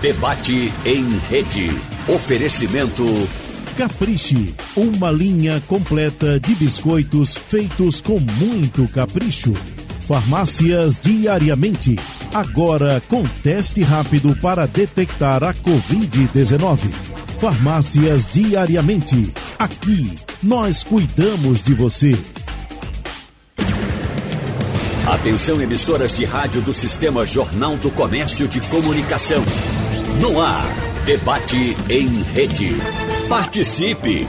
Debate em rede. Oferecimento. Capriche, uma linha completa de biscoitos feitos com muito capricho. Farmácias diariamente. Agora com teste rápido para detectar a Covid-19. Farmácias diariamente. Aqui, nós cuidamos de você. Atenção, emissoras de rádio do Sistema Jornal do Comércio de Comunicação. No ar, debate em rede. Participe!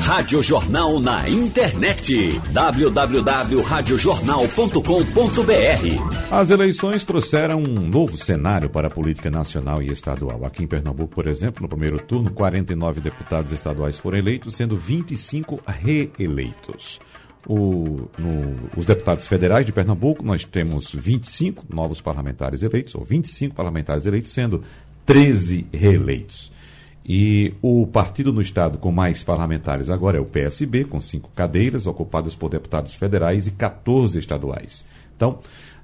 Rádio Jornal na internet. www.radiojornal.com.br As eleições trouxeram um novo cenário para a política nacional e estadual. Aqui em Pernambuco, por exemplo, no primeiro turno, 49 deputados estaduais foram eleitos, sendo 25 reeleitos o, no, os deputados federais de Pernambuco, nós temos 25 novos parlamentares eleitos, ou 25 parlamentares eleitos, sendo 13 reeleitos. E o partido no estado com mais parlamentares agora é o PSB, com cinco cadeiras ocupadas por deputados federais e 14 estaduais. Então,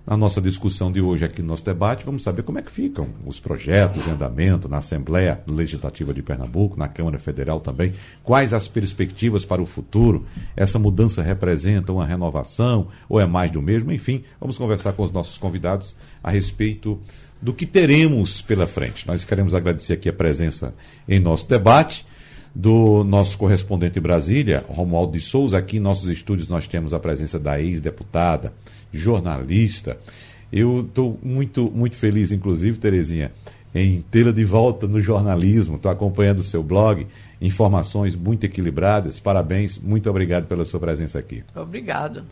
na nossa discussão de hoje aqui no nosso debate, vamos saber como é que ficam os projetos em andamento na Assembleia Legislativa de Pernambuco, na Câmara Federal também, quais as perspectivas para o futuro, essa mudança representa uma renovação ou é mais do mesmo, enfim, vamos conversar com os nossos convidados a respeito do que teremos pela frente. Nós queremos agradecer aqui a presença em nosso debate do nosso correspondente em Brasília, Romualdo de Souza. Aqui em nossos estúdios nós temos a presença da ex-deputada, jornalista. Eu estou muito, muito feliz, inclusive, Terezinha, em tê-la de volta no jornalismo. Estou acompanhando o seu blog, informações muito equilibradas. Parabéns, muito obrigado pela sua presença aqui. Obrigado.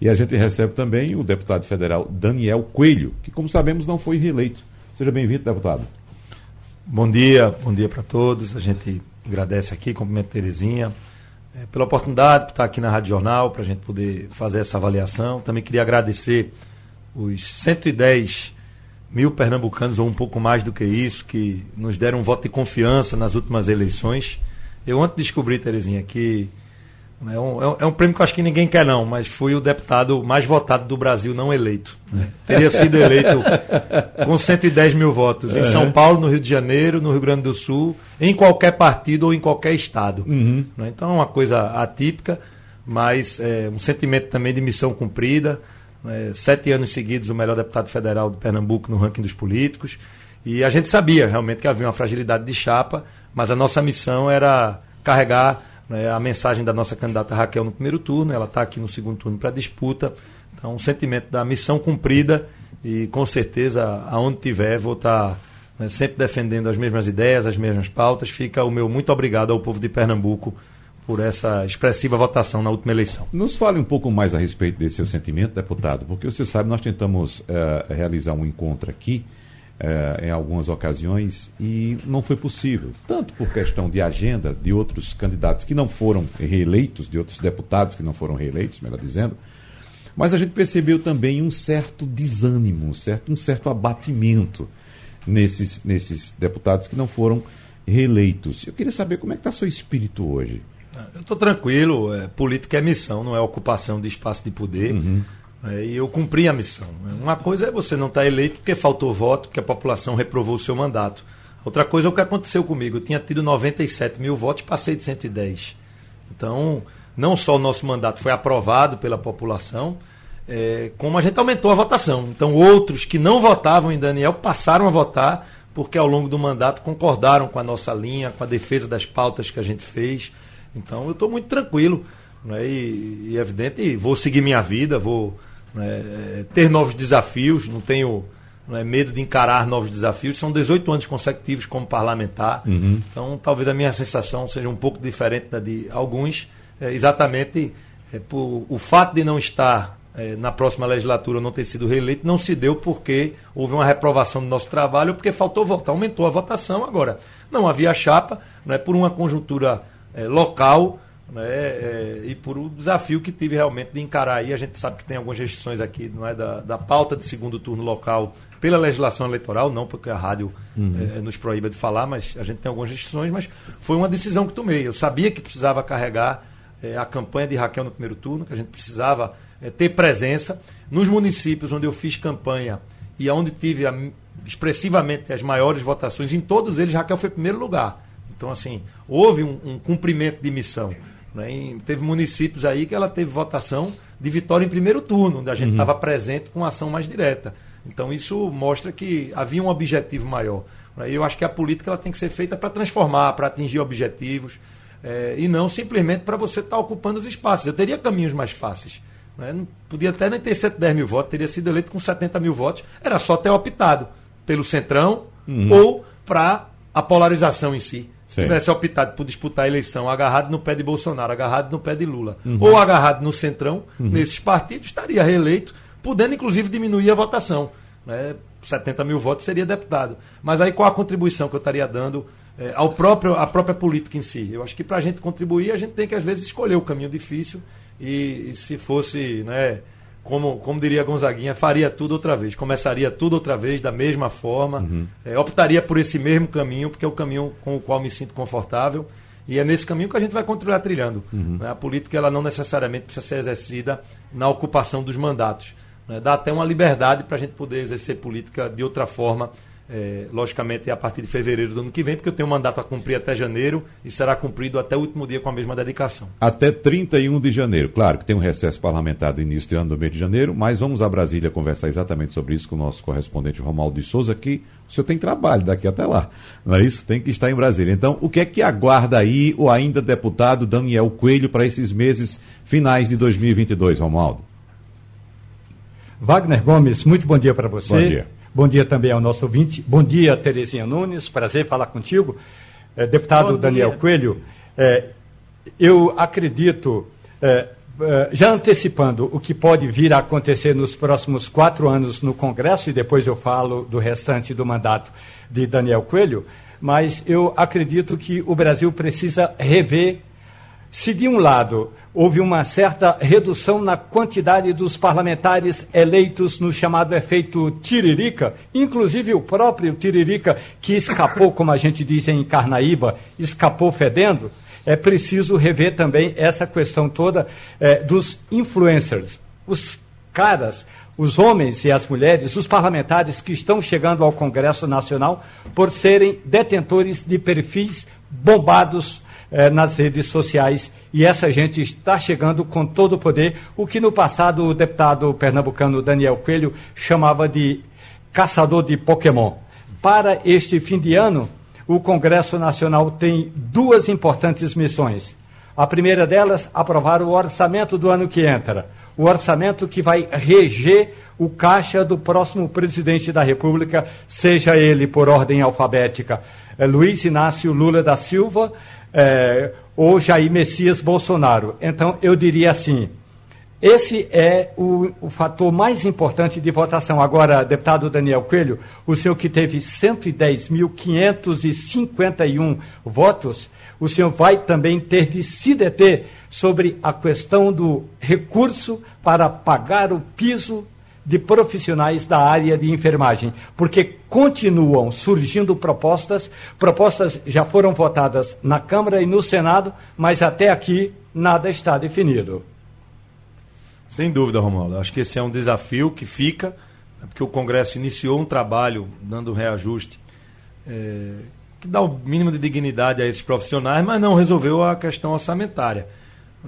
E a gente recebe também o deputado federal Daniel Coelho, que, como sabemos, não foi reeleito. Seja bem-vindo, deputado. Bom dia, bom dia para todos. A gente agradece aqui, cumprimento Terezinha, é, pela oportunidade de estar aqui na Rádio Jornal, para a gente poder fazer essa avaliação. Também queria agradecer os 110 mil pernambucanos, ou um pouco mais do que isso, que nos deram um voto de confiança nas últimas eleições. Eu ontem descobri, Terezinha, que é um, é um, prêmio que eu acho que ninguém quer, não, mas fui o deputado mais votado do Brasil não eleito. Né? Teria sido eleito com 110 mil votos em São Paulo, no Rio de Janeiro, no Rio Grande do Sul, em qualquer partido ou em qualquer estado. Uhum. Né? Então é uma coisa atípica, mas é, um sentimento também de missão cumprida. Né? Sete anos seguidos, o melhor deputado federal de Pernambuco no ranking dos políticos. E a gente sabia realmente que havia uma fragilidade de chapa, mas a nossa missão era carregar né, a mensagem da nossa candidata Raquel no primeiro turno, ela está aqui no segundo turno para disputa. Então, um sentimento da missão cumprida e com certeza, aonde tiver, vou estar tá, né, sempre defendendo as mesmas ideias, as mesmas pautas. Fica o meu muito obrigado ao povo de Pernambuco por essa expressiva votação na última eleição. Nos fale um pouco mais a respeito desse seu sentimento, deputado, porque você sabe, nós tentamos uh, realizar um encontro aqui é, em algumas ocasiões e não foi possível, tanto por questão de agenda de outros candidatos que não foram reeleitos, de outros deputados que não foram reeleitos, melhor dizendo, mas a gente percebeu também um certo desânimo, um certo, um certo abatimento nesses, nesses deputados que não foram reeleitos. Eu queria saber como é que está seu espírito hoje. Eu estou tranquilo, é, política é missão, não é ocupação de espaço de poder. Uhum. É, e eu cumpri a missão. Uma coisa é você não estar tá eleito porque faltou voto, porque a população reprovou o seu mandato. Outra coisa é o que aconteceu comigo. Eu tinha tido 97 mil votos, passei de 110. Então, não só o nosso mandato foi aprovado pela população, é, como a gente aumentou a votação. Então, outros que não votavam em Daniel passaram a votar, porque ao longo do mandato concordaram com a nossa linha, com a defesa das pautas que a gente fez. Então, eu estou muito tranquilo. Né? E, e, é evidente, vou seguir minha vida, vou né, ter novos desafios, não tenho é, medo de encarar novos desafios. São 18 anos consecutivos como parlamentar, uhum. então talvez a minha sensação seja um pouco diferente da de alguns, é, exatamente é, por o fato de não estar é, na próxima legislatura não ter sido reeleito não se deu porque houve uma reprovação do nosso trabalho, porque faltou votar, aumentou a votação agora. Não havia chapa, não é por uma conjuntura é, local né, é, e por o desafio que tive realmente de encarar aí. A gente sabe que tem algumas restrições aqui não é, da, da pauta de segundo turno local pela legislação eleitoral, não porque a rádio uhum. é, nos proíba de falar, mas a gente tem algumas restrições, mas foi uma decisão que tomei. Eu sabia que precisava carregar é, a campanha de Raquel no primeiro turno, que a gente precisava é, ter presença nos municípios onde eu fiz campanha e onde tive a expressivamente as maiores votações, em todos eles Raquel foi primeiro lugar. Então, assim, houve um, um cumprimento de missão. Né? E teve municípios aí que ela teve votação de vitória em primeiro turno, onde a gente estava uhum. presente com ação mais direta. Então, isso mostra que havia um objetivo maior. Né? E eu acho que a política ela tem que ser feita para transformar, para atingir objetivos, é, e não simplesmente para você estar tá ocupando os espaços. Eu teria caminhos mais fáceis. Né? Não podia até nem ter 110 mil votos, teria sido eleito com 70 mil votos. Era só ter optado pelo centrão uhum. ou para a polarização em si. Se tivesse optado por disputar a eleição agarrado no pé de Bolsonaro, agarrado no pé de Lula, uhum. ou agarrado no centrão, uhum. nesses partidos, estaria reeleito, podendo inclusive diminuir a votação. Né? 70 mil votos seria deputado. Mas aí qual a contribuição que eu estaria dando é, ao próprio, à própria política em si? Eu acho que para a gente contribuir, a gente tem que às vezes escolher o caminho difícil e, e se fosse. Né, como, como diria Gonzaguinha, faria tudo outra vez, começaria tudo outra vez da mesma forma, uhum. é, optaria por esse mesmo caminho, porque é o caminho com o qual me sinto confortável. E é nesse caminho que a gente vai continuar trilhando. Uhum. Né? A política ela não necessariamente precisa ser exercida na ocupação dos mandatos. Né? Dá até uma liberdade para a gente poder exercer política de outra forma é, logicamente, é a partir de fevereiro do ano que vem, porque eu tenho um mandato a cumprir até janeiro e será cumprido até o último dia com a mesma dedicação. Até 31 de janeiro. Claro que tem um recesso parlamentar do início de ano do mês de janeiro, mas vamos a Brasília conversar exatamente sobre isso com o nosso correspondente Romaldo de Souza, que o senhor tem trabalho daqui até lá, não é isso? Tem que estar em Brasília. Então, o que é que aguarda aí o ainda deputado Daniel Coelho para esses meses finais de 2022, Romaldo? Wagner Gomes, muito bom dia para você. Bom dia. Bom dia também ao nosso ouvinte. Bom dia, Terezinha Nunes. Prazer falar contigo. É, deputado Bom Daniel dia. Coelho, é, eu acredito, é, já antecipando o que pode vir a acontecer nos próximos quatro anos no Congresso, e depois eu falo do restante do mandato de Daniel Coelho, mas eu acredito que o Brasil precisa rever se de um lado houve uma certa redução na quantidade dos parlamentares eleitos no chamado efeito Tiririca, inclusive o próprio Tiririca, que escapou, como a gente diz em Carnaíba, escapou fedendo, é preciso rever também essa questão toda é, dos influencers, os caras, os homens e as mulheres, os parlamentares que estão chegando ao Congresso Nacional por serem detentores de perfis bombados eh, nas redes sociais e essa gente está chegando com todo o poder, o que no passado o deputado pernambucano Daniel Coelho chamava de caçador de Pokémon. Para este fim de ano, o Congresso Nacional tem duas importantes missões. A primeira delas, aprovar o orçamento do ano que entra. O orçamento que vai reger o caixa do próximo presidente da República, seja ele por ordem alfabética, é Luiz Inácio Lula da Silva, é, ou Jair Messias Bolsonaro. Então, eu diria assim: esse é o, o, fator mais importante de votação. Agora, deputado Daniel Coelho, o senhor que teve 110.551 votos, o senhor vai também ter de se deter sobre a questão do recurso para pagar o piso de profissionais da área de enfermagem, porque continuam surgindo propostas, propostas já foram votadas na Câmara e no Senado, mas até aqui nada está definido. Sem dúvida, Romualdo. Acho que esse é um desafio que fica, né, porque o Congresso iniciou um trabalho dando reajuste é, que dá o mínimo de dignidade a esses profissionais, mas não resolveu a questão orçamentária.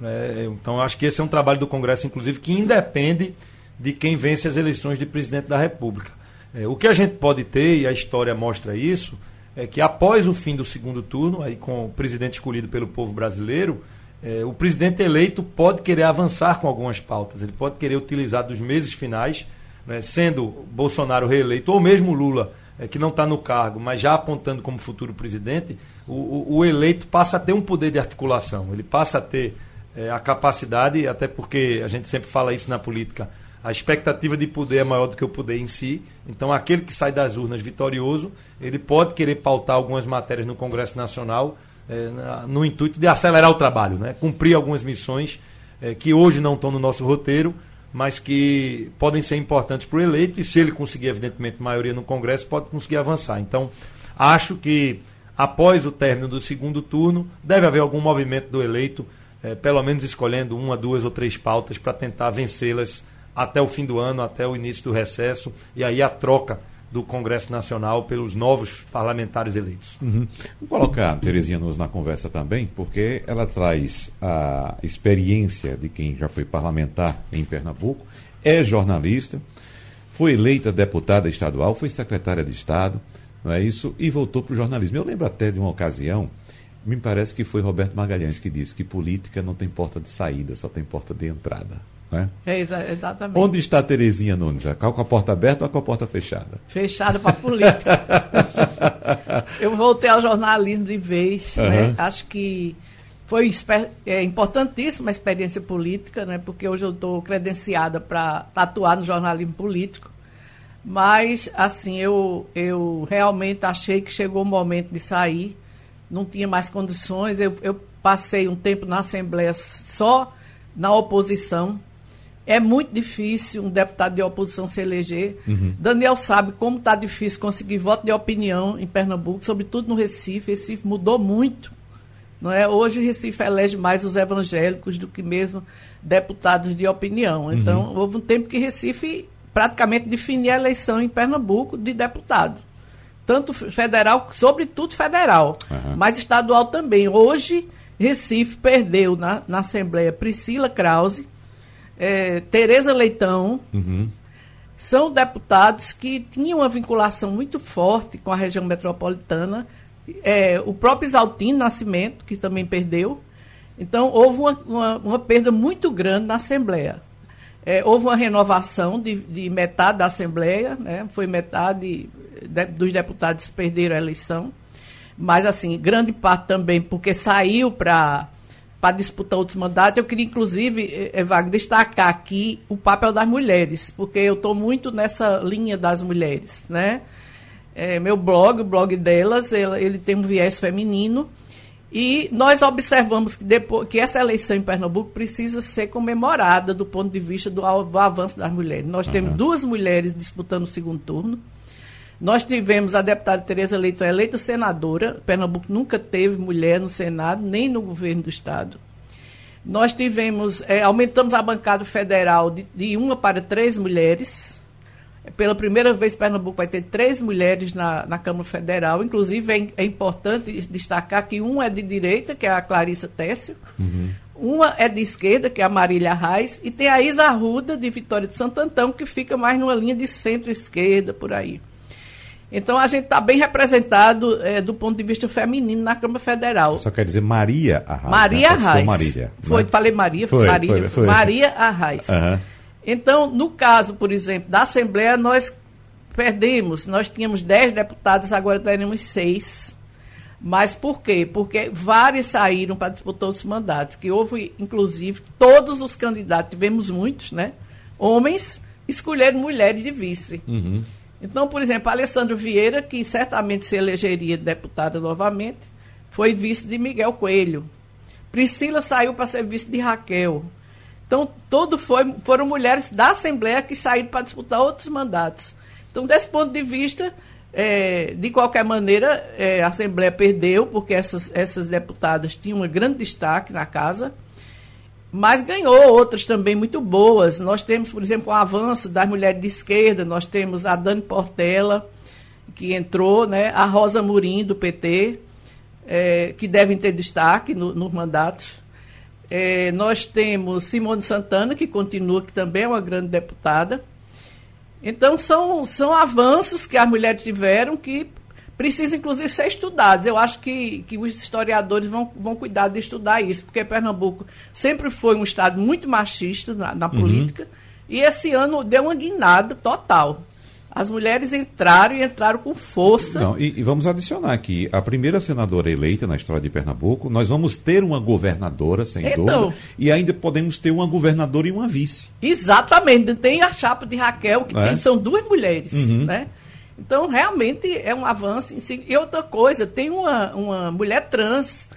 É, então, acho que esse é um trabalho do Congresso, inclusive, que independe de quem vence as eleições de presidente da República. É, o que a gente pode ter, e a história mostra isso, é que após o fim do segundo turno, aí com o presidente escolhido pelo povo brasileiro, é, o presidente eleito pode querer avançar com algumas pautas, ele pode querer utilizar dos meses finais, né, sendo Bolsonaro reeleito ou mesmo Lula, é, que não está no cargo, mas já apontando como futuro presidente, o, o, o, eleito passa a ter um poder de articulação, ele passa a ter é, a capacidade, até porque a gente sempre fala isso na política, a expectativa de poder é maior do que o poder em si. Então, aquele que sai das urnas vitorioso, ele pode querer pautar algumas matérias no Congresso Nacional é, no intuito de acelerar o trabalho, né? cumprir algumas missões é, que hoje não estão no nosso roteiro, mas que podem ser importantes para o eleito e, se ele conseguir, evidentemente, maioria no Congresso, pode conseguir avançar. Então, acho que após o término do segundo turno, deve haver algum movimento do eleito, é, pelo menos escolhendo uma, duas ou três pautas para tentar vencê-las até o fim do ano, até o início do recesso, e aí a troca do Congresso Nacional pelos novos parlamentares eleitos. Uhum. Vou colocar a Terezinha Nunes na conversa também, porque ela traz a experiência de quem já foi parlamentar em Pernambuco, é jornalista, foi eleita deputada estadual, foi secretária de Estado, não é isso? E voltou para o jornalismo. Eu lembro até de uma ocasião, me parece que foi Roberto Magalhães que disse que política não tem porta de saída, só tem porta de entrada. Né? É, exatamente. Onde está Terezinha Nunes? Com a porta aberta ou com a porta fechada? Fechada para a política. eu voltei ao jornalismo de vez. Uhum. Né? Acho que foi é, importantíssima a experiência política, né? porque hoje eu estou credenciada para atuar no jornalismo político. Mas, assim, eu, eu realmente achei que chegou o momento de sair. Não tinha mais condições. Eu, eu passei um tempo na Assembleia só na oposição é muito difícil um deputado de oposição se eleger. Uhum. Daniel sabe como está difícil conseguir voto de opinião em Pernambuco, sobretudo no Recife. Recife mudou muito. Não é? Hoje o Recife elege mais os evangélicos do que mesmo deputados de opinião. Uhum. Então, uhum. houve um tempo que Recife praticamente definia a eleição em Pernambuco de deputado. Tanto federal, sobretudo federal, uhum. mas estadual também. Hoje, Recife perdeu na, na Assembleia Priscila Krause, é, Tereza Leitão, uhum. são deputados que tinham uma vinculação muito forte com a região metropolitana. É, o próprio Exaltino Nascimento, que também perdeu. Então, houve uma, uma, uma perda muito grande na Assembleia. É, houve uma renovação de, de, metade da Assembleia, né? foi metade de, dos deputados que perderam a eleição. Mas, assim, grande parte também porque saiu para para disputar outros mandatos. Eu queria, inclusive, Evago, eh, destacar aqui o papel das mulheres, porque eu estou muito nessa linha das mulheres. Né? É, meu blog, o blog delas, ele, ele, tem um viés feminino. E nós observamos que, depois, que essa eleição em Pernambuco precisa ser comemorada do ponto de vista do, do avanço das mulheres. Nós uhum. temos duas mulheres disputando o segundo turno. Nós tivemos a deputada Tereza Leitão eleita senadora. Pernambuco nunca teve mulher no Senado, nem no governo do Estado. Nós tivemos, é, aumentamos a bancada federal de, de, uma para três mulheres. Pela primeira vez, Pernambuco vai ter três mulheres na, na Câmara Federal. Inclusive, é, é, importante destacar que uma é de direita, que é a Clarissa Técio. Uhum. Uma é de esquerda, que é a Marília Reis. E tem a Isa Arruda, de Vitória de Santo Antão, que fica mais numa linha de centro-esquerda, por aí. Então a gente está bem representado é, do ponto de vista feminino na Câmara Federal. Só quer dizer Maria Arraes. Maria né? Arraes. Marília. Foi, né? falei Maria, foi, Maria, foi, foi. Maria Arraes. Uhum. Então, no caso, por exemplo, da Assembleia, nós perdemos, nós tínhamos 10 deputados, agora teremos 6. Mas por quê? Porque vários saíram para disputar os mandatos, que houve, inclusive, todos os candidatos, tivemos muitos, né? Homens escolheram mulheres de vice. Uhum. Então, por exemplo, Alessandro Vieira, que certamente se elegeria deputada novamente, foi vice de Miguel Coelho. Priscila saiu para ser vice de Raquel. Então, todo foi, foram mulheres da Assembleia que saíram para disputar outros mandatos. Então, desse ponto de vista, é, de qualquer maneira, é, a Assembleia perdeu, porque essas, essas deputadas tinham um grande destaque na casa mas ganhou outras também muito boas. Nós temos, por exemplo, o avanço das mulheres de esquerda, nós temos a Dani Portela, que entrou, né? a Rosa Murim, do PT, é, que devem ter destaque no, nos mandatos. É, nós temos Simone Santana, que continua, que também é uma grande deputada. Então, são, são avanços que as mulheres tiveram que precisa, inclusive, ser estudados. Eu acho que, que os historiadores vão, vão cuidar de estudar isso, porque Pernambuco sempre foi um estado muito machista na, na uhum. política, e esse ano deu uma guinada total. As mulheres entraram e entraram com força. Não, e, e, vamos adicionar aqui: a primeira senadora eleita na história de Pernambuco, nós vamos ter uma governadora, sem então, dúvida, e ainda podemos ter uma governadora e uma vice. Exatamente. Tem a chapa de Raquel, que é? tem, são duas mulheres. Uhum. Né? Então, realmente é um avanço. E outra coisa, tem uma, uma mulher trans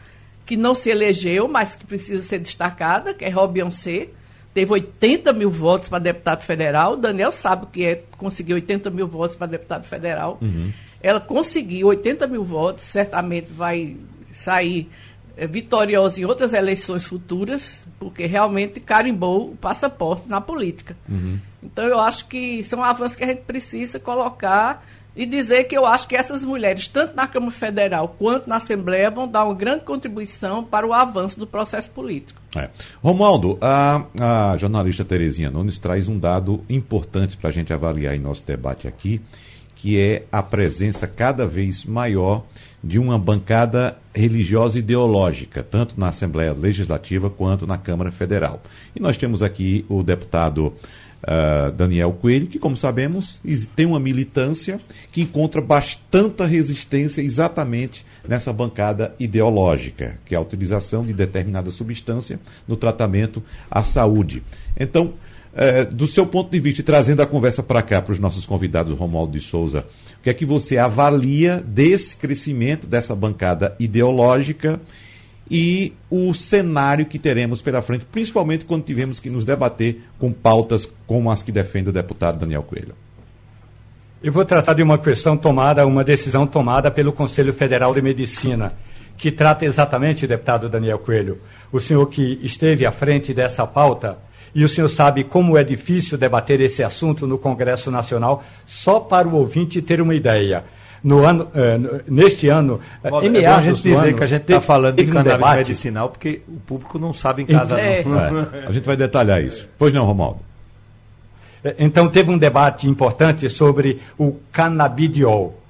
que não se elegeu, mas que precisa ser destacada, que é Robionce. Teve 80 mil votos para deputado federal. O Daniel sabe o que é conseguir 80 mil votos para deputado federal. Uhum. Ela conseguiu 80 mil votos, certamente vai sair é, vitoriosa em outras eleições futuras, porque realmente carimbou o passaporte na política. Uhum. Então, eu acho que são avanços que a gente precisa colocar e dizer que eu acho que essas mulheres, tanto na Câmara Federal quanto na Assembleia, vão dar uma grande contribuição para o avanço do processo político. É. Romualdo, a, a jornalista Terezinha Nunes traz um dado importante para a gente avaliar em nosso debate aqui, que é a presença cada vez maior de uma bancada religiosa ideológica, tanto na Assembleia Legislativa quanto na Câmara Federal. E nós temos aqui o deputado uh, Daniel Coelho, que, como sabemos, tem uma militância que encontra bastante resistência exatamente nessa bancada ideológica, que é a utilização de determinada substância no tratamento à saúde. Então, uh, do seu ponto de vista, e trazendo a conversa para cá para os nossos convidados, Romualdo de Souza, o que é que você avalia desse crescimento dessa bancada ideológica e o cenário que teremos pela frente, principalmente quando tivemos que nos debater com pautas como as que defende o deputado Daniel Coelho. Eu vou tratar de uma questão tomada, uma decisão tomada pelo Conselho Federal de Medicina, que trata exatamente, deputado Daniel Coelho, o senhor que esteve à frente dessa pauta, e o senhor sabe como é difícil debater esse assunto no Congresso Nacional, só para o ouvinte ter uma ideia no ano, uh, neste ano, uh, em meados é a gente dizer ano, que a gente está falando de cannabis um medicinal, porque o público não sabe em casa é. não. É. A gente vai detalhar isso. Pois não, Romaldo. É, então teve um debate importante sobre o canabidiol.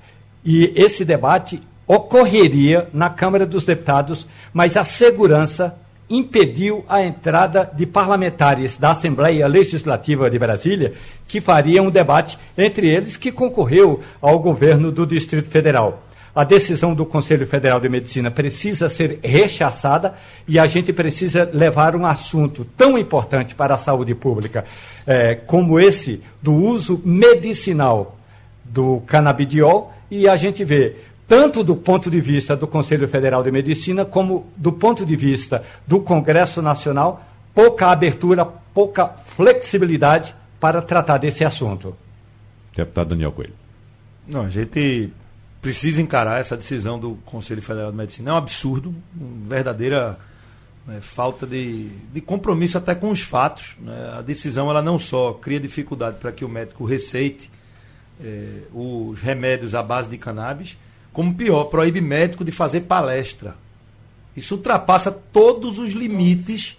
E esse debate ocorreria na Câmara dos Deputados, mas a segurança impediu a entrada de parlamentares da Assembleia Legislativa de Brasília, que fariam um debate entre eles que concorreu ao governo do Distrito Federal. A decisão do Conselho Federal de Medicina precisa ser rechaçada e a gente precisa levar um assunto tão importante para a saúde pública eh, como esse do uso medicinal do canabidiol e a gente vê tanto do ponto de vista do Conselho Federal de Medicina, como do ponto de vista do Congresso Nacional, pouca abertura, pouca flexibilidade para tratar desse assunto. Deputado Daniel Coelho. Não, a gente precisa encarar essa decisão do Conselho Federal de Medicina. É um absurdo, uma verdadeira né, falta de, de compromisso até com os fatos. Né? A decisão ela não só cria dificuldade para que o médico receite eh, os remédios à base de cannabis, como pior, proíbe médico de fazer palestra. Isso ultrapassa todos os limites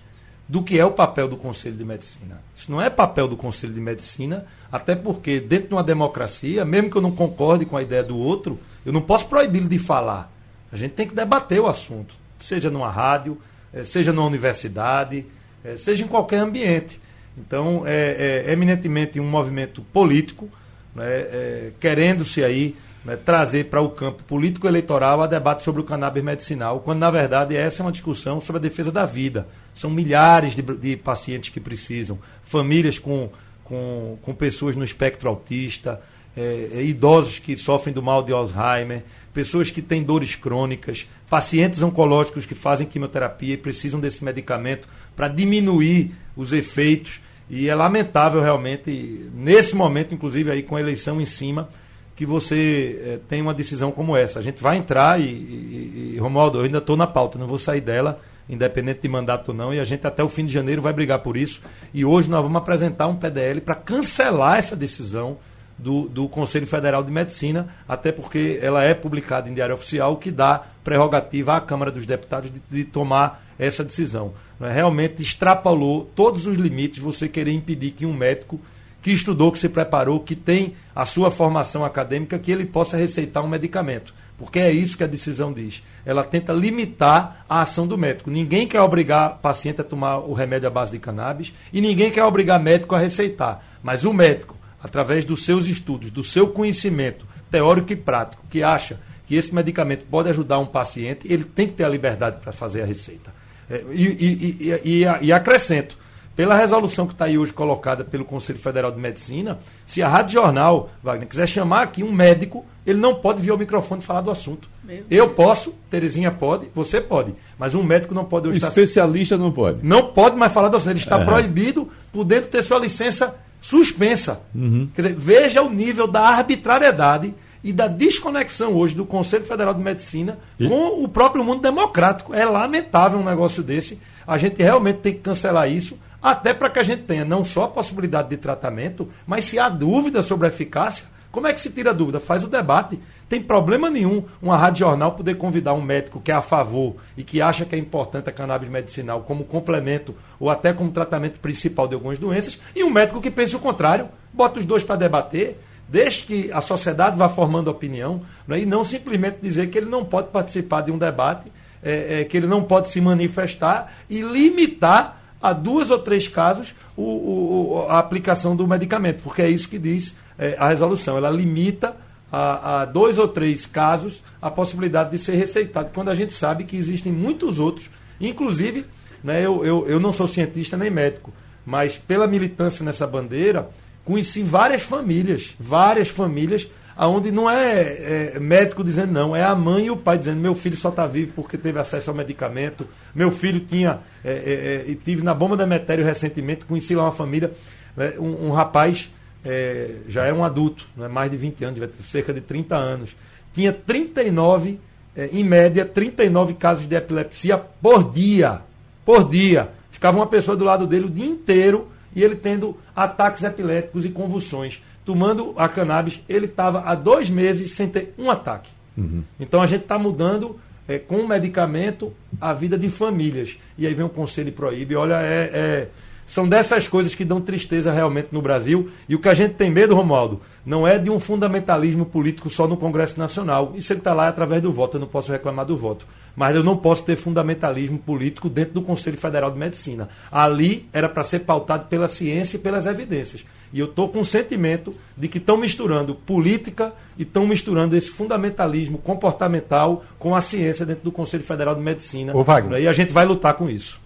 do que é o papel do Conselho de Medicina. Isso não é papel do Conselho de Medicina, até porque, dentro de uma democracia, mesmo que eu não concorde com a ideia do outro, eu não posso proibir de falar. A gente tem que debater o assunto, seja numa rádio, eh, seja numa universidade, eh, seja em qualquer ambiente. Então, é, é eminentemente um movimento político, né, é, querendo-se aí né, trazer para o campo político-eleitoral a debate sobre o cannabis medicinal, quando na verdade essa é uma discussão sobre a defesa da vida. São milhares de, de pacientes que precisam, famílias com, com, com pessoas no espectro autista, é, é, idosos que sofrem do mal de Alzheimer, pessoas que têm dores crônicas, pacientes oncológicos que fazem quimioterapia e precisam desse medicamento para diminuir os efeitos. E é lamentável realmente, nesse momento, inclusive aí com a eleição em cima, que você é, tem uma decisão como essa. A gente vai entrar e, e, e Romualdo, eu ainda estou na pauta, não vou sair dela, independente de mandato ou não, e a gente até o fim de janeiro vai brigar por isso. E hoje nós vamos apresentar um PDL para cancelar essa decisão do, do Conselho Federal de Medicina, até porque ela é publicada em Diário Oficial, o que dá prerrogativa à Câmara dos Deputados de, de tomar essa decisão. Realmente extrapolou todos os limites você querer impedir que um médico que estudou, que se preparou, que tem a sua formação acadêmica, que ele possa receitar um medicamento. Porque é isso que a decisão diz. Ela tenta limitar a ação do médico. Ninguém quer obrigar o paciente a tomar o remédio à base de cannabis e ninguém quer obrigar médico a receitar. Mas o médico, através dos seus estudos, do seu conhecimento teórico e prático, que acha que esse medicamento pode ajudar um paciente, ele tem que ter a liberdade para fazer a receita. É, e, e, e, e acrescento, pela resolução que está aí hoje colocada pelo Conselho Federal de Medicina, se a Rádio Jornal, Wagner, quiser chamar aqui um médico, ele não pode vir ao microfone falar do assunto. Eu posso, Terezinha pode, você pode, mas um médico não pode. Hoje especialista não pode. Não pode mais falar do assunto. Ele está é. proibido, podendo ter sua licença suspensa. Uhum. Quer dizer, veja o nível da arbitrariedade e da desconexão hoje do Conselho Federal de Medicina e? com o próprio mundo democrático. É lamentável um negócio desse. A gente realmente tem que cancelar isso até para que a gente tenha não só a possibilidade de tratamento, mas se há dúvida sobre a eficácia, Como é que se tira dúvida? Faz o debate. Tem problema nenhum uma rádio jornal poder convidar um médico que é a favor e que acha que é importante a cannabis medicinal como complemento ou até como tratamento principal de algumas doenças, e um médico que pense o contrário. Bota os dois para debater. Desde que a sociedade vá formando opinião, né, e não simplesmente dizer que ele não pode participar de um debate, é, é, que ele não pode se manifestar e limitar a duas ou três casos o, o, a aplicação do medicamento, porque é isso que diz é, a resolução. Ela limita a, a, dois ou três casos a possibilidade de ser receitado, quando a gente sabe que existem muitos outros, inclusive, né, eu, eu, eu não sou cientista nem médico, mas pela militância nessa bandeira, conheci várias famílias, várias famílias aonde não é, é, médico dizendo não, é a mãe e o pai dizendo meu filho só está vivo porque teve acesso ao medicamento, meu filho tinha, é, é, é tive na bomba da Metério recentemente, conheci lá uma família, né, um, um, rapaz é, já era um adulto, né, mais de 20 anos, cerca de 30 anos, tinha 39, é, em média, 39 casos de epilepsia por dia, por dia, ficava uma pessoa do lado dele o dia inteiro e ele tendo ataques epiléticos e convulsões tomando a cannabis, ele estava há dois meses sem ter um ataque. Uhum. Então a gente está mudando é, com o medicamento a vida de famílias. E aí vem o conselho e proíbe. Olha, é, é, são dessas coisas que dão tristeza realmente no Brasil. E o que a gente tem medo, Romualdo, não é de um fundamentalismo político só no Congresso Nacional. Isso ele está lá através do voto, eu não posso reclamar do voto. Mas eu não posso ter fundamentalismo político dentro do Conselho Federal de Medicina. Ali era para ser pautado pela ciência e pelas evidências. E eu estou com o sentimento de que estão misturando política e estão misturando esse fundamentalismo comportamental com a ciência dentro do Conselho Federal de Medicina. Ô, Wagner. E a gente vai lutar com isso.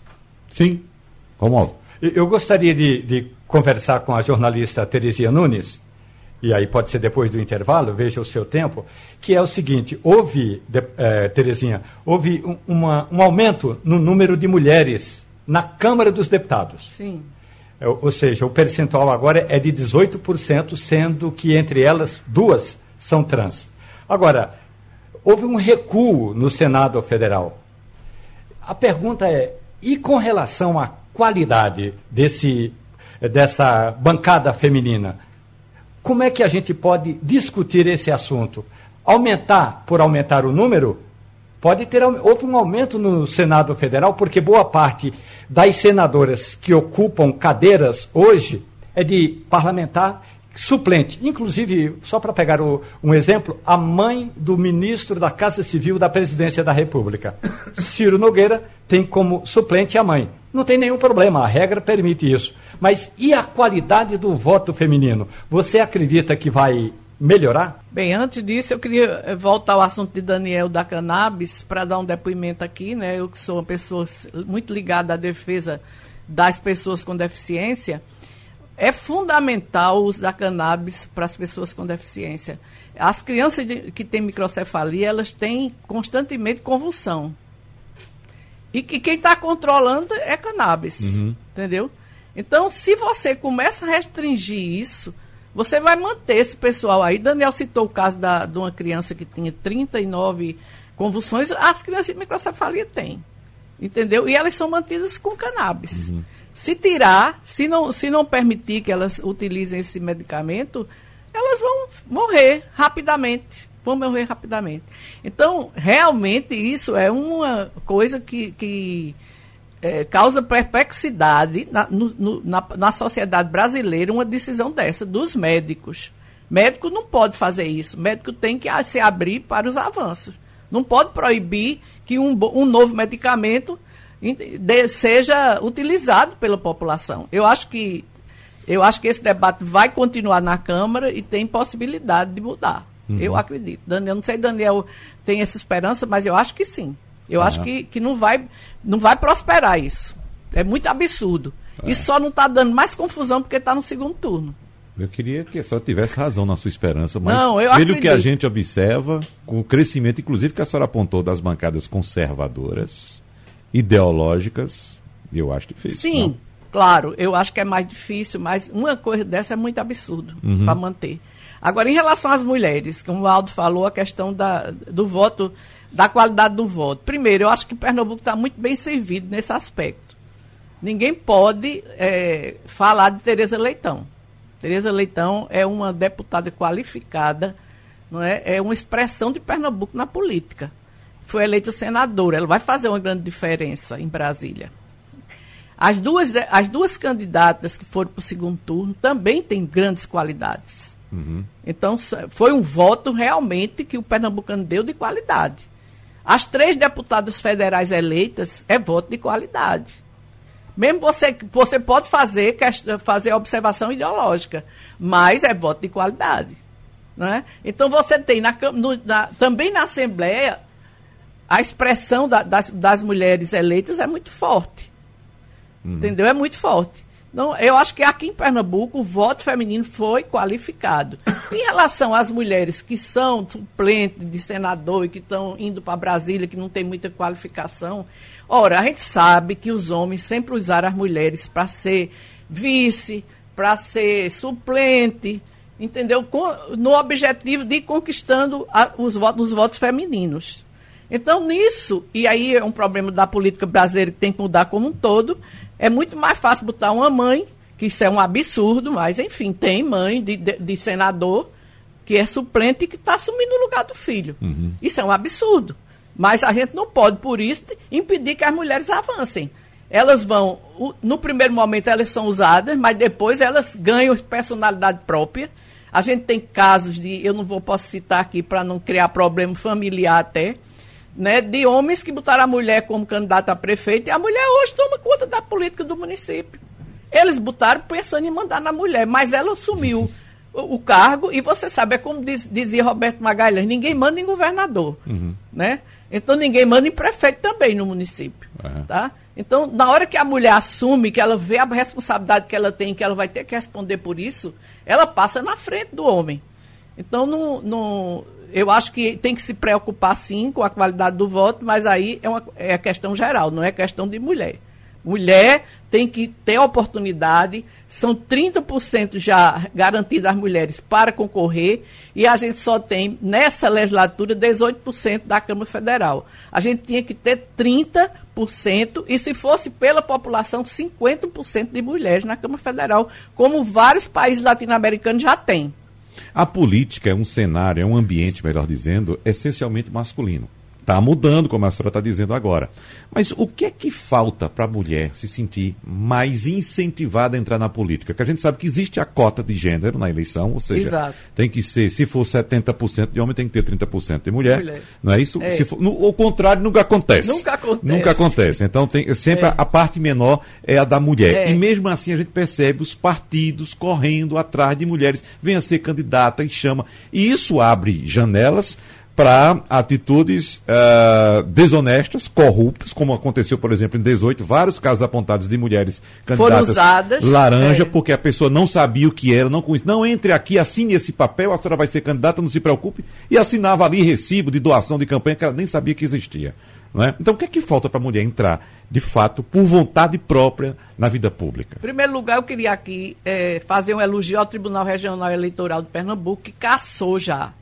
Sim. Romualdo. Eu gostaria de, de conversar com a jornalista Teresia Nunes, e aí pode ser depois do intervalo, veja o seu tempo, que é o seguinte: houve, de, é, Terezinha, houve um, uma, um aumento no número de mulheres na Câmara dos Deputados. Sim. É, ou seja, o percentual agora é de 18%, sendo que entre elas duas são trans. Agora, houve um recuo no Senado Federal. A pergunta é: e com relação à qualidade desse, dessa bancada feminina? Como é que a gente pode discutir esse assunto? Aumentar por aumentar o número? Pode ter houve um aumento no Senado Federal, porque boa parte das senadoras que ocupam cadeiras hoje é de parlamentar suplente. Inclusive, só para pegar o, um exemplo, a mãe do ministro da Casa Civil da Presidência da República, Ciro Nogueira, tem como suplente a mãe. Não tem nenhum problema, a regra permite isso. Mas e a qualidade do voto feminino? Você acredita que vai melhorar? Bem, antes disso, eu queria eh, voltar ao assunto de Daniel da cannabis para dar um depoimento aqui, né? Eu que sou uma pessoa muito ligada à defesa das pessoas com deficiência. É fundamental o uso da cannabis para as pessoas com deficiência. As crianças de, que têm microcefalia, elas têm constantemente convulsão. E que quem está controlando é cannabis. Uhum. Entendeu? Então, se você começa a restringir isso, você vai manter esse pessoal aí. Daniel citou o caso da, de uma criança que tinha 39 convulsões. As crianças de microcefalia têm. Entendeu? E elas são mantidas com cannabis. Uhum. Se tirar, se não, se não permitir que elas utilizem esse medicamento, elas vão morrer rapidamente. Vão morrer rapidamente. Então, realmente, isso é uma coisa que, que é, causa perplexidade na, no, na, na sociedade brasileira uma decisão dessa, dos médicos. Médico não pode fazer isso. Médico tem que se abrir para os avanços. Não pode proibir que um, um novo medicamento de, seja utilizado pela população. Eu acho que eu acho que esse debate vai continuar na Câmara e tem possibilidade de mudar. Uhum. Eu acredito. Daniel, não sei se Daniel tem essa esperança, mas eu acho que sim. Eu acho que, que não, vai, não vai prosperar isso. É muito absurdo. É. Isso só não está dando mais confusão porque está no segundo turno. Eu queria que só tivesse razão na sua esperança, mas não, pelo que a gente observa, com o crescimento, inclusive que a senhora apontou das bancadas conservadoras, ideológicas, eu acho difícil. Sim, não? claro, eu acho que é mais difícil, mas uma coisa dessa é muito absurdo uhum. para manter. Agora, em relação às mulheres, como o Aldo falou, a questão da, do voto da qualidade do voto. Primeiro, eu acho que Pernambuco está muito bem servido nesse aspecto. Ninguém pode é, falar de Tereza Leitão. Tereza Leitão é uma deputada qualificada, não é? É uma expressão de Pernambuco na política. Foi eleita senadora, ela vai fazer uma grande diferença em Brasília. As duas, as duas candidatas que foram para o segundo turno também têm grandes qualidades. Uhum. Então, foi um voto realmente que o pernambucano deu de qualidade. As três deputadas federais eleitas é voto de qualidade. Mesmo você, você pode fazer, fazer observação ideológica, mas é voto de qualidade. Né? Então você tem na, no, na, também na Assembleia a expressão da, das, das mulheres eleitas é muito forte. Uhum. Entendeu? É muito forte. Então, eu acho que aqui em Pernambuco o voto feminino foi qualificado. Em relação às mulheres que são suplentes de senador e que estão indo para Brasília, que não tem muita qualificação, ora, a gente sabe que os homens sempre usaram as mulheres para ser vice, para ser suplente, entendeu? Com, no objetivo de ir conquistando a, os, votos, os votos femininos. Então, nisso, e aí é um problema da política brasileira que tem que mudar como um todo, é muito mais fácil botar uma mãe, que isso é um absurdo, mas enfim, tem mãe de, de, de senador que é suplente e que está assumindo o lugar do filho. Uhum. Isso é um absurdo. Mas a gente não pode, por isso, impedir que as mulheres avancem. Elas vão, no primeiro momento elas são usadas, mas depois elas ganham personalidade própria. A gente tem casos de, eu não vou posso citar aqui para não criar problema familiar até, né, de homens que botaram a mulher como candidata a prefeito e a mulher hoje toma conta da política do município. Eles botaram pensando em mandar na mulher, mas ela assumiu o, o cargo e você sabe, é como diz, dizia Roberto Magalhães, ninguém manda em governador, uhum. né? Então ninguém manda em prefeito também no município, uhum. tá? Então, na hora que a mulher assume, que ela vê a responsabilidade que ela tem, que ela vai ter que responder por isso, ela passa na frente do homem. Então, não, não, eu acho que tem que se preocupar sim com a qualidade do voto, mas aí é, uma, é questão geral, não é questão de mulher. Mulher tem que ter oportunidade, são 30% já garantidas as mulheres para concorrer, e a gente só tem, nessa legislatura, 18% da Câmara Federal. A gente tinha que ter 30%, e se fosse pela população, 50% de mulheres na Câmara Federal, como vários países latino-americanos já têm. A política é um cenário, é um ambiente, melhor dizendo, essencialmente masculino. Está mudando, como a senhora está dizendo agora. Mas o que é que falta para a mulher se sentir mais incentivada a entrar na política? Que a gente sabe que existe a cota de gênero na eleição, ou seja, Exato. tem que ser, se for 70% de homem, tem que ter 30% de mulher. mulher. Não é isso? É. For, no, o contrário nunca acontece. Nunca acontece. Nunca acontece. Então, tem, sempre é. a, a, parte menor é a da mulher. É. E mesmo assim, a gente percebe os partidos correndo atrás de mulheres. Venha ser candidata e chama. E isso abre janelas para atitudes uh, desonestas, corruptas, como aconteceu, por exemplo, em 18, vários casos apontados de mulheres candidatas usadas, laranja, é. porque a pessoa não sabia o que era, não conhecia. Não entre aqui, assine esse papel, a senhora vai ser candidata, não se preocupe. E assinava ali recibo de doação de campanha que ela nem sabia que existia. Não é? Então, o que é que falta para a mulher entrar, de fato, por vontade própria na vida pública? Em primeiro lugar, eu queria aqui é, fazer um elogio ao Tribunal Regional Eleitoral de Pernambuco, que caçou já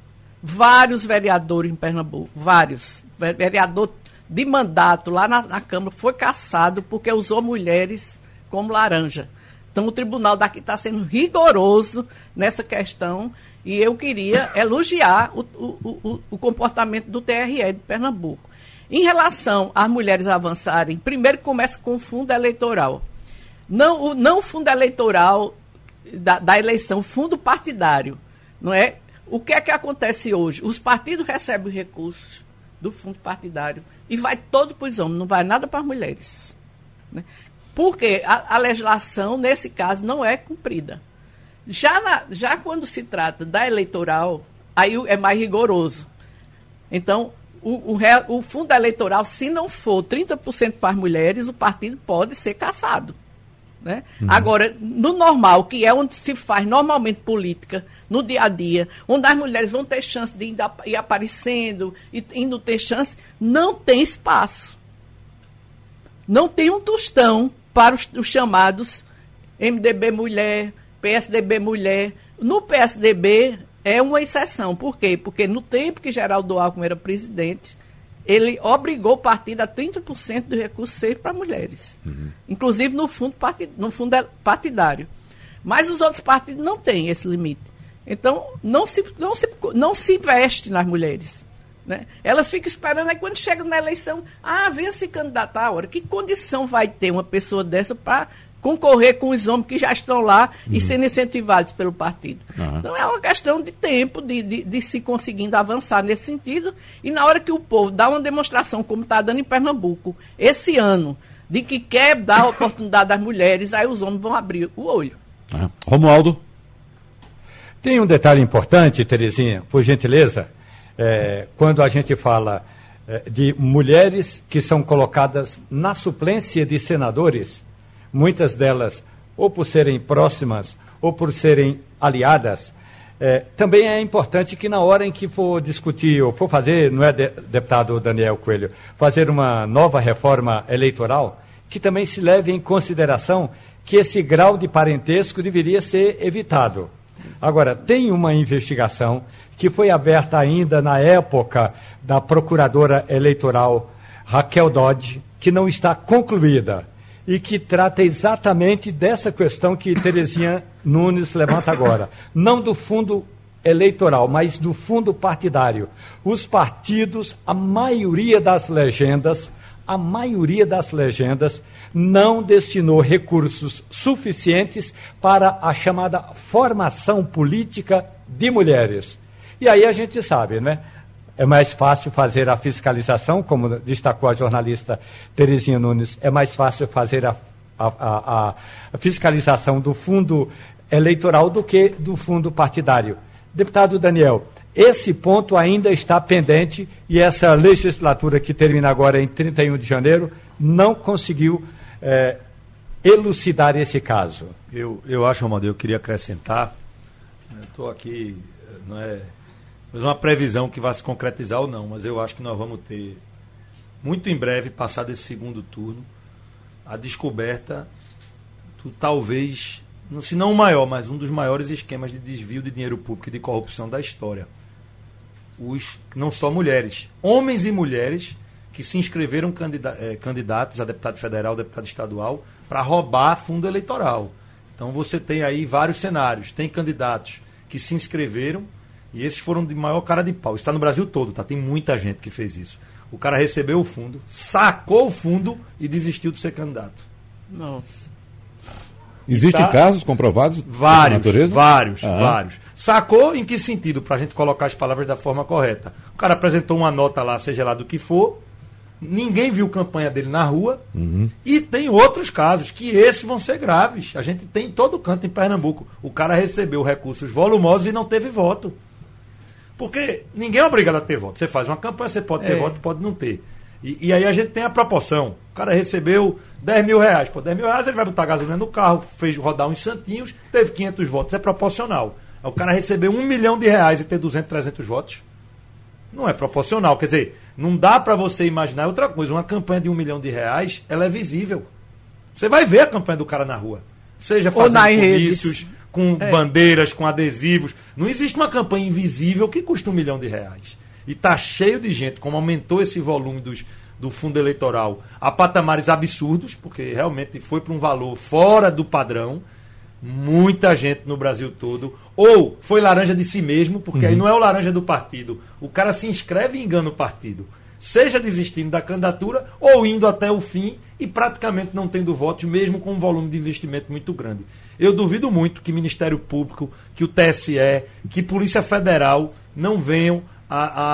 vários vereadores em Pernambuco, vários. Vereador de mandato lá na, na Câmara foi caçado porque usou mulheres como laranja. Então o tribunal daqui está sendo rigoroso nessa questão e eu queria elogiar o, o, o, o, comportamento do TRE de Pernambuco. Em relação às mulheres avançarem, primeiro começa com o fundo eleitoral. Não o não fundo eleitoral da, da eleição, fundo partidário. Não é? O que é que acontece hoje? Os partidos recebem recursos do fundo partidário e vai todo para os homens, não vai nada para as mulheres. Né? Porque a, a, legislação, nesse caso, não é cumprida. Já, na, já quando se trata da eleitoral, aí é mais rigoroso. Então, o, o, o fundo eleitoral, se não for 30% para as mulheres, o partido pode ser caçado. Né? Uhum. Agora, no normal, que é onde se faz normalmente política, no dia a dia, onde as mulheres vão ter chance de ir, aparecendo e indo ter chance, não tem espaço. Não tem um tostão para os, os chamados MDB mulher, PSDB mulher. No PSDB é uma exceção. Por quê? Porque no tempo que Geraldo Alckmin era presidente, ele obrigou o partido a 30% do recurso ser para mulheres. Uhum. Inclusive no fundo, partid, no fundo partidário. Mas os outros partidos não têm esse limite. Então, não se, não se, não se investe nas mulheres. Né? Elas ficam esperando, aí quando chega na eleição, ah, venha se candidatar a hora. Que condição vai ter uma pessoa dessa para concorrer com os homens que já estão lá uhum. e sendo incentivados pelo partido. Uhum. Então é uma questão de tempo, de, de, de, se conseguindo avançar nesse sentido. E na hora que o povo dá uma demonstração, como está dando em Pernambuco, esse ano, de que quer dar oportunidade às mulheres, aí os homens vão abrir o olho. Uhum. Romualdo? Tem um detalhe importante, Terezinha, por gentileza. É, quando a gente fala é, de mulheres que são colocadas na suplência de senadores, muitas delas, ou por serem próximas, ou por serem aliadas, é, também é importante que na hora em que for discutir, ou for fazer, não é, de, deputado Daniel Coelho, fazer uma nova reforma eleitoral, que também se leve em consideração que esse grau de parentesco deveria ser evitado. Agora, tem uma investigação que foi aberta ainda na época da procuradora eleitoral Raquel Dodge, que não está concluída e que trata exatamente dessa questão que Terezinha Nunes levanta agora. Não do fundo eleitoral, mas do fundo partidário. Os partidos, a maioria das legendas, a maioria das legendas não destinou recursos suficientes para a chamada formação política de mulheres. E aí a gente sabe, né? É mais fácil fazer a fiscalização, como destacou a jornalista Terezinha Nunes, é mais fácil fazer a, a, a, fiscalização do fundo eleitoral do que do fundo partidário. Deputado Daniel, esse ponto ainda está pendente e essa legislatura que termina agora em 31 de janeiro não conseguiu é, elucidar esse caso. Eu, eu acho, Amadeu, eu queria acrescentar, estou aqui, não é mas uma previsão que vai se concretizar ou não, mas eu acho que nós vamos ter, muito em breve, passado esse segundo turno, a descoberta do talvez, se não o maior, mas um dos maiores esquemas de desvio de dinheiro público e de corrupção da história. Os, não só mulheres, homens e mulheres que se inscreveram eh, candidatos a deputado federal, deputado estadual, para roubar fundo eleitoral. Então você tem aí vários cenários. Tem candidatos que se inscreveram e esses foram de maior cara de pau. Está no Brasil todo, tá? Tem muita gente que fez isso. O cara recebeu o fundo, sacou o fundo e desistiu de ser candidato. Nossa. Existem tá... casos comprovados? Vários, vários, ah. vários. Sacou em que sentido? Para a gente colocar as palavras da forma correta. O cara apresentou uma nota lá, seja lá do que for, ninguém viu campanha dele na rua. Uhum. E tem outros casos, que esses vão ser graves. A gente tem em todo canto em Pernambuco. O cara recebeu recursos volumosos e não teve voto. Porque ninguém é obrigado a ter voto. Você faz uma campanha, você pode ter é. voto, pode não ter. E, e, aí a gente tem a proporção. O cara recebeu 10 mil reais. Por 10 mil reais ele vai botar gasolina no carro, fez rodar uns santinhos, teve 500 votos. É proporcional. O cara recebeu um milhão de reais e ter 200, 300 votos. Não é proporcional. Quer dizer, não dá para você imaginar outra coisa. Uma campanha de um milhão de reais, ela é visível. Você vai ver a campanha do cara na rua. Seja fazendo comícios, com é. bandeiras, com adesivos. Não existe uma campanha invisível que custa um milhão de reais. E está cheio de gente, como aumentou esse volume dos, do fundo eleitoral a patamares absurdos, porque realmente foi para um valor fora do padrão. Muita gente no Brasil todo. Ou foi laranja de si mesmo, porque uhum. aí não é o laranja do partido. O cara se inscreve e engana o partido. Seja desistindo da candidatura ou indo até o fim e praticamente não tendo votos, mesmo com um volume de investimento muito grande. Eu duvido muito que Ministério Público, que o TSE, que Polícia Federal não venham a, a,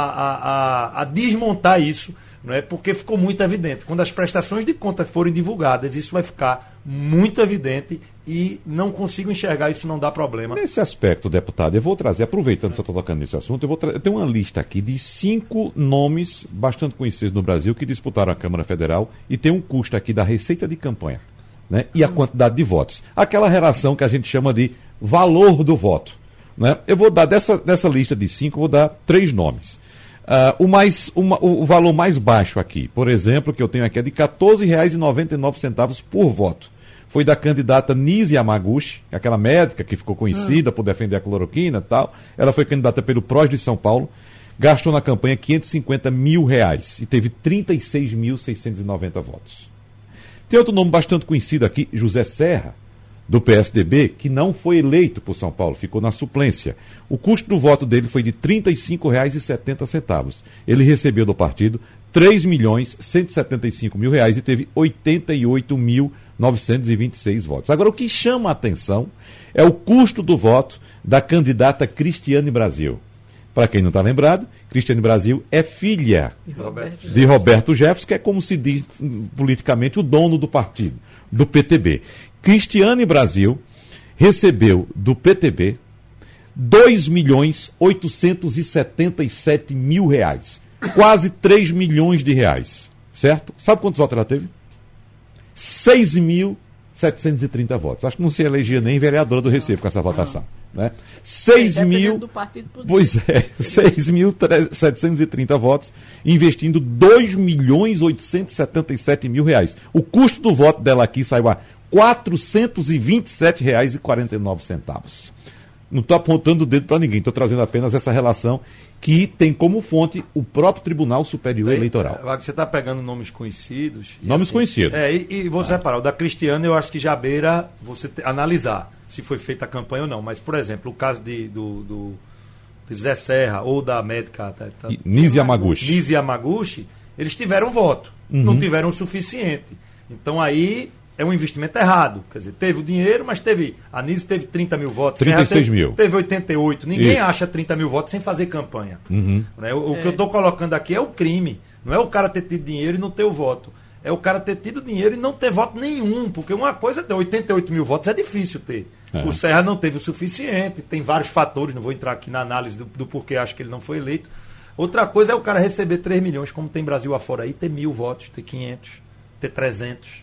a, a desmontar isso, não é? porque ficou muito evidente. Quando as prestações de contas forem divulgadas, isso vai ficar muito evidente e não consigo enxergar isso não dá problema. Nesse aspecto, deputado, eu vou trazer, aproveitando que você está tocando nesse assunto, eu vou eu tenho uma lista aqui de cinco nomes bastante conhecidos no Brasil que disputaram a Câmara Federal e tem um custo aqui da receita de campanha né? e a quantidade de votos. Aquela relação que a gente chama de valor do voto. Né? Eu vou dar dessa, dessa lista de cinco, vou dar três nomes. Uh, o, mais, uma, o valor mais baixo aqui, por exemplo, que eu tenho aqui é de R$ 14,99 por voto. Foi da candidata Nise Yamaguchi, aquela médica que ficou conhecida por defender a cloroquina e tal. Ela foi candidata pelo PROS de São Paulo, gastou na campanha 550 mil reais e teve 36.690 votos. Tem outro nome bastante conhecido aqui, José Serra, do PSDB, que não foi eleito por São Paulo, ficou na suplência. O custo do voto dele foi de R$ 35,70. Ele recebeu do partido 3 milhões 175 mil reais e teve 88.926 votos. Agora, o que chama a atenção é o custo do voto da candidata Cristiane Brasil. Para quem não está lembrado, Cristiane Brasil é filha de Roberto, de Roberto Jefferson, que é como se diz politicamente o dono do partido, do PTB. Cristiane Brasil recebeu do PTB 2 milhões 877 mil reais. Quase 3 milhões de reais. Certo? Sabe quantos votos ela teve? 6.730 votos. Acho que não se elegia nem vereadora do Recife com essa votação. Né? 6 mil. Pois é, 6.730 votos, investindo 2 milhões 877 mil reais. O custo do voto dela aqui saiu a R$ 427,49. Não estou apontando o dedo para ninguém, estou trazendo apenas essa relação que tem como fonte o próprio Tribunal Superior Aí, Eleitoral. Você está pegando nomes conhecidos. Nomes assim, conhecidos. É, e, e você ah. reparar, o da Cristiana eu acho que já beira você te, analisar se foi feita a campanha ou não. Mas, por exemplo, o caso de, do, do, do Zé Serra ou da médica tá, tá, Nise Yamaguchi. Nise Yamaguchi, eles tiveram voto, uhum. não tiveram o suficiente. Então aí é um investimento errado. Quer dizer, teve o dinheiro, mas teve. A Nise teve 30 mil votos. 36 teve, mil. Teve 88. Ninguém Isso. acha 30 mil votos sem fazer campanha. Uhum. Né? O, o é. que eu estou colocando aqui é o crime. Não é o cara ter tido dinheiro e não ter o voto. É o cara ter tido dinheiro e não ter voto nenhum. Porque uma coisa é ter 88 mil votos, é difícil ter. É. O Serra não teve o suficiente, tem vários fatores, não vou entrar aqui na análise do, do porquê acho que ele não foi eleito. Outra coisa é o cara receber 3 milhões, como tem Brasil afora aí, ter mil votos, ter 500, ter 300.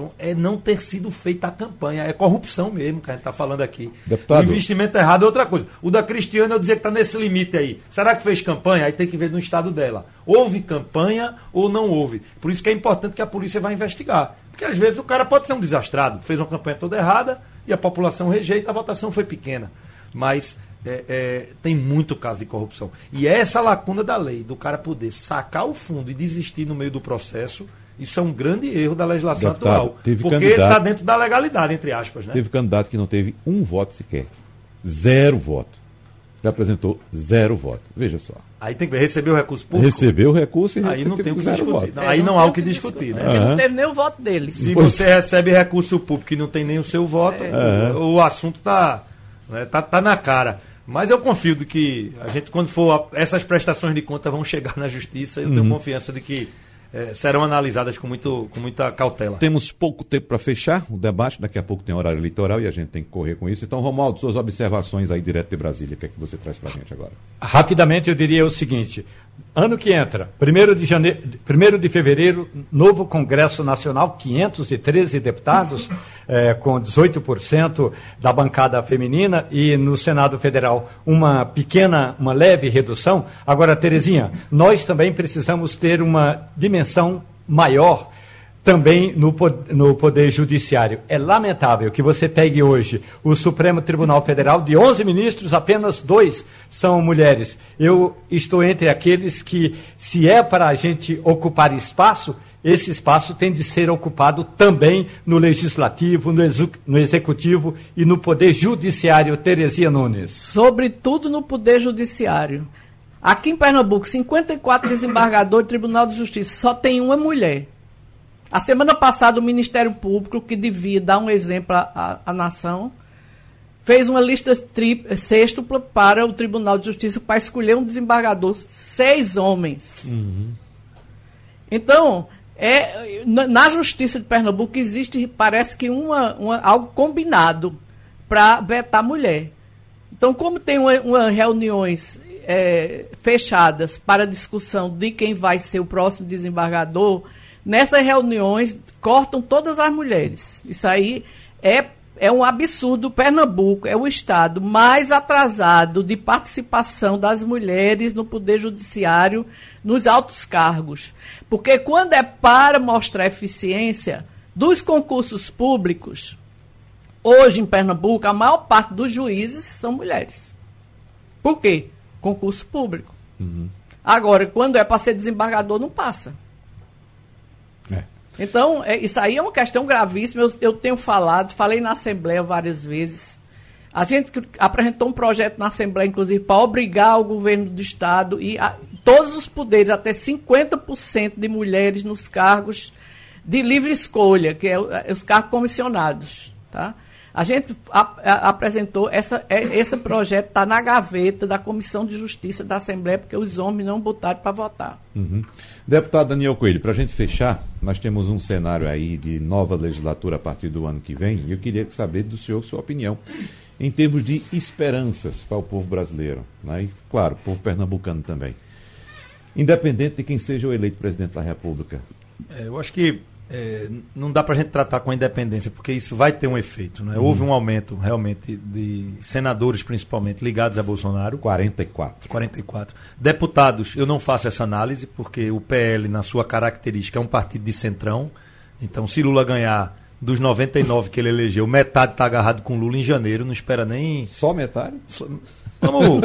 Então, é não ter sido feita a campanha. É corrupção mesmo que a gente está falando aqui. Deputado. O investimento errado é outra coisa. O da Cristiana, eu dizer que está nesse limite aí. Será que fez campanha? Aí tem que ver no estado dela. Houve campanha ou não houve? Por isso que é importante que a polícia vá investigar. Porque às vezes o cara pode ser um desastrado. Fez uma campanha toda errada e a população rejeita, a votação foi pequena. Mas é, é, tem muito caso de corrupção. E essa lacuna da lei, do cara poder sacar o fundo e desistir no meio do processo isso é um grande erro da legislação Deputado, atual. porque está dentro da legalidade, entre aspas. Né? Teve candidato que não teve um voto sequer. Zero voto. Já apresentou zero voto. Veja só. Aí tem que receber o recurso público. Recebeu o recurso e aí não tem o que discutir. Não, aí não, há o que discutir, né? Uhum. Não teve nem o voto dele. Se pois. você recebe recurso público e não tem nem o seu voto, é. o, o, assunto está né, tá, tá na cara. Mas eu confio de que a gente, quando for. essas prestações de conta vão chegar na justiça, eu uhum. tenho confiança de que é, serão analisadas com, muito, com muita cautela. Temos pouco tempo para fechar o debate, daqui a pouco tem horário eleitoral e a gente tem que correr com isso. Então, Romualdo, suas observações aí direto de Brasília, o que é que você traz para a gente agora? Rapidamente eu diria o seguinte: ano que entra, 1 de, janeiro, 1 de fevereiro, novo Congresso Nacional, 513 deputados, é, com 18% da bancada feminina, e no Senado Federal uma pequena, uma leve redução. Agora, Terezinha, nós também precisamos ter uma dimensão maior também no, no Poder Judiciário. É lamentável que você pegue hoje o Supremo Tribunal Federal, de 11 ministros, apenas dois são mulheres. Eu estou entre aqueles que, se é para a gente ocupar espaço, esse espaço tem de ser ocupado também no Legislativo, no, no Executivo e no Poder Judiciário. Terezinha Nunes. Sobretudo no Poder Judiciário. Aqui em Pernambuco, 54 desembargadores do Tribunal de Justiça, só tem uma mulher. A semana passada, o Ministério Público, que devia dar um exemplo à, à nação, fez uma lista sextupla para o Tribunal de Justiça para escolher um desembargador, seis homens. Uhum. Então, é, na Justiça de Pernambuco existe, parece que uma, uma algo combinado para vetar mulher. Então, como tem uma, uma reuniões é, fechadas para discussão de quem vai ser o próximo desembargador, nessas reuniões cortam todas as mulheres. Isso aí é, é um absurdo. Pernambuco é o estado mais atrasado de participação das mulheres no Poder Judiciário, nos altos cargos. Porque quando é para mostrar eficiência dos concursos públicos, hoje em Pernambuco, a maior parte dos juízes são mulheres. Por quê? Concurso público. Uhum. Agora, quando é para ser desembargador, não passa. Então, é, isso aí é uma questão gravíssima. Eu, eu tenho falado, falei na Assembleia várias vezes. A gente apresentou um projeto na Assembleia, inclusive, para obrigar o governo do Estado e a, todos os poderes, até 50% de mulheres nos cargos de livre escolha, que é, é os cargos comissionados. Tá? A gente a, a, apresentou, essa, é, esse projeto está na gaveta da Comissão de Justiça da Assembleia, porque os homens não botaram para votar. Uhum. Deputado Daniel Coelho, para a gente fechar, nós temos um cenário aí de nova legislatura a partir do ano que vem, e eu queria saber do senhor sua opinião em termos de esperanças para o povo brasileiro, né? e, claro, o povo pernambucano também. Independente de quem seja o eleito presidente da República. É, eu acho que é, não dá para a gente tratar com a independência, porque isso vai ter um efeito. Né? Houve um aumento realmente de senadores, principalmente, ligados a Bolsonaro. 44. 44. Deputados, eu não faço essa análise, porque o PL, na sua característica, é um partido de centrão. Então, se Lula ganhar dos 99 que ele elegeu, metade está agarrado com Lula em janeiro, não espera nem. Só metade? Só... Vamos.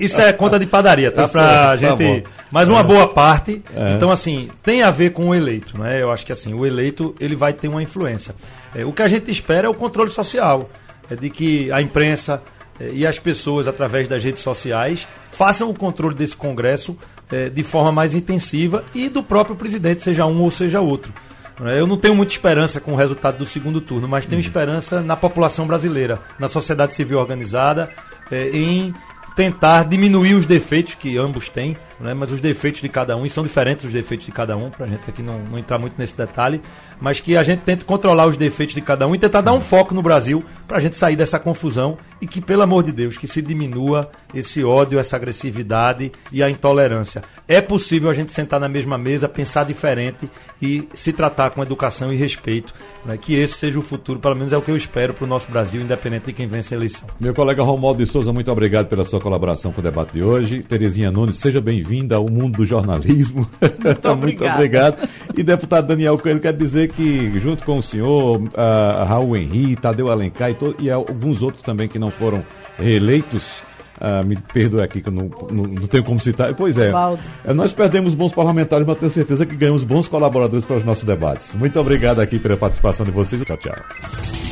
Isso é conta de padaria, tá? Pra tá gente. Mas uma boa parte. É. Então, assim, tem a ver com o eleito, né? Eu acho que assim, o eleito ele vai ter uma influência. É, o que a gente espera é o controle social. É de que a imprensa é, e as pessoas, através das redes sociais, façam o controle desse Congresso é, de forma mais intensiva e do próprio presidente, seja um ou seja outro. Eu não tenho muita esperança com o resultado do segundo turno, mas tenho uhum. esperança na população brasileira, na sociedade civil organizada, é, em tentar diminuir os defeitos que ambos têm, né? mas os defeitos de cada um, e são diferentes os defeitos de cada um, para a gente aqui não, não, entrar muito nesse detalhe, mas que a gente tente controlar os defeitos de cada um e tentar dar um foco no Brasil para a gente sair dessa confusão e que, pelo amor de Deus, que se diminua esse ódio, essa agressividade e a intolerância. É possível a gente sentar na mesma mesa, pensar diferente e se tratar com educação e respeito, né? que esse seja o futuro, pelo menos é o que eu espero para o nosso Brasil, independente de quem vence a eleição. Meu colega Romualdo de Souza, muito obrigado pela sua colaboração com o debate de hoje. Terezinha Nunes, seja bem-vinda ao mundo do jornalismo. Muito, Muito obrigado. E deputado Daniel Coelho quer dizer que, junto com o senhor, uh, Raul Henrique, Tadeu Alencar e, to, e alguns outros também que não foram reeleitos, Uh, me perdoe aqui que eu não, não, não, tenho como citar. Pois é, uh, nós perdemos bons parlamentares, mas tenho certeza que ganhamos bons colaboradores para os nossos debates. Muito obrigado aqui pela participação de vocês. Tchau, tchau.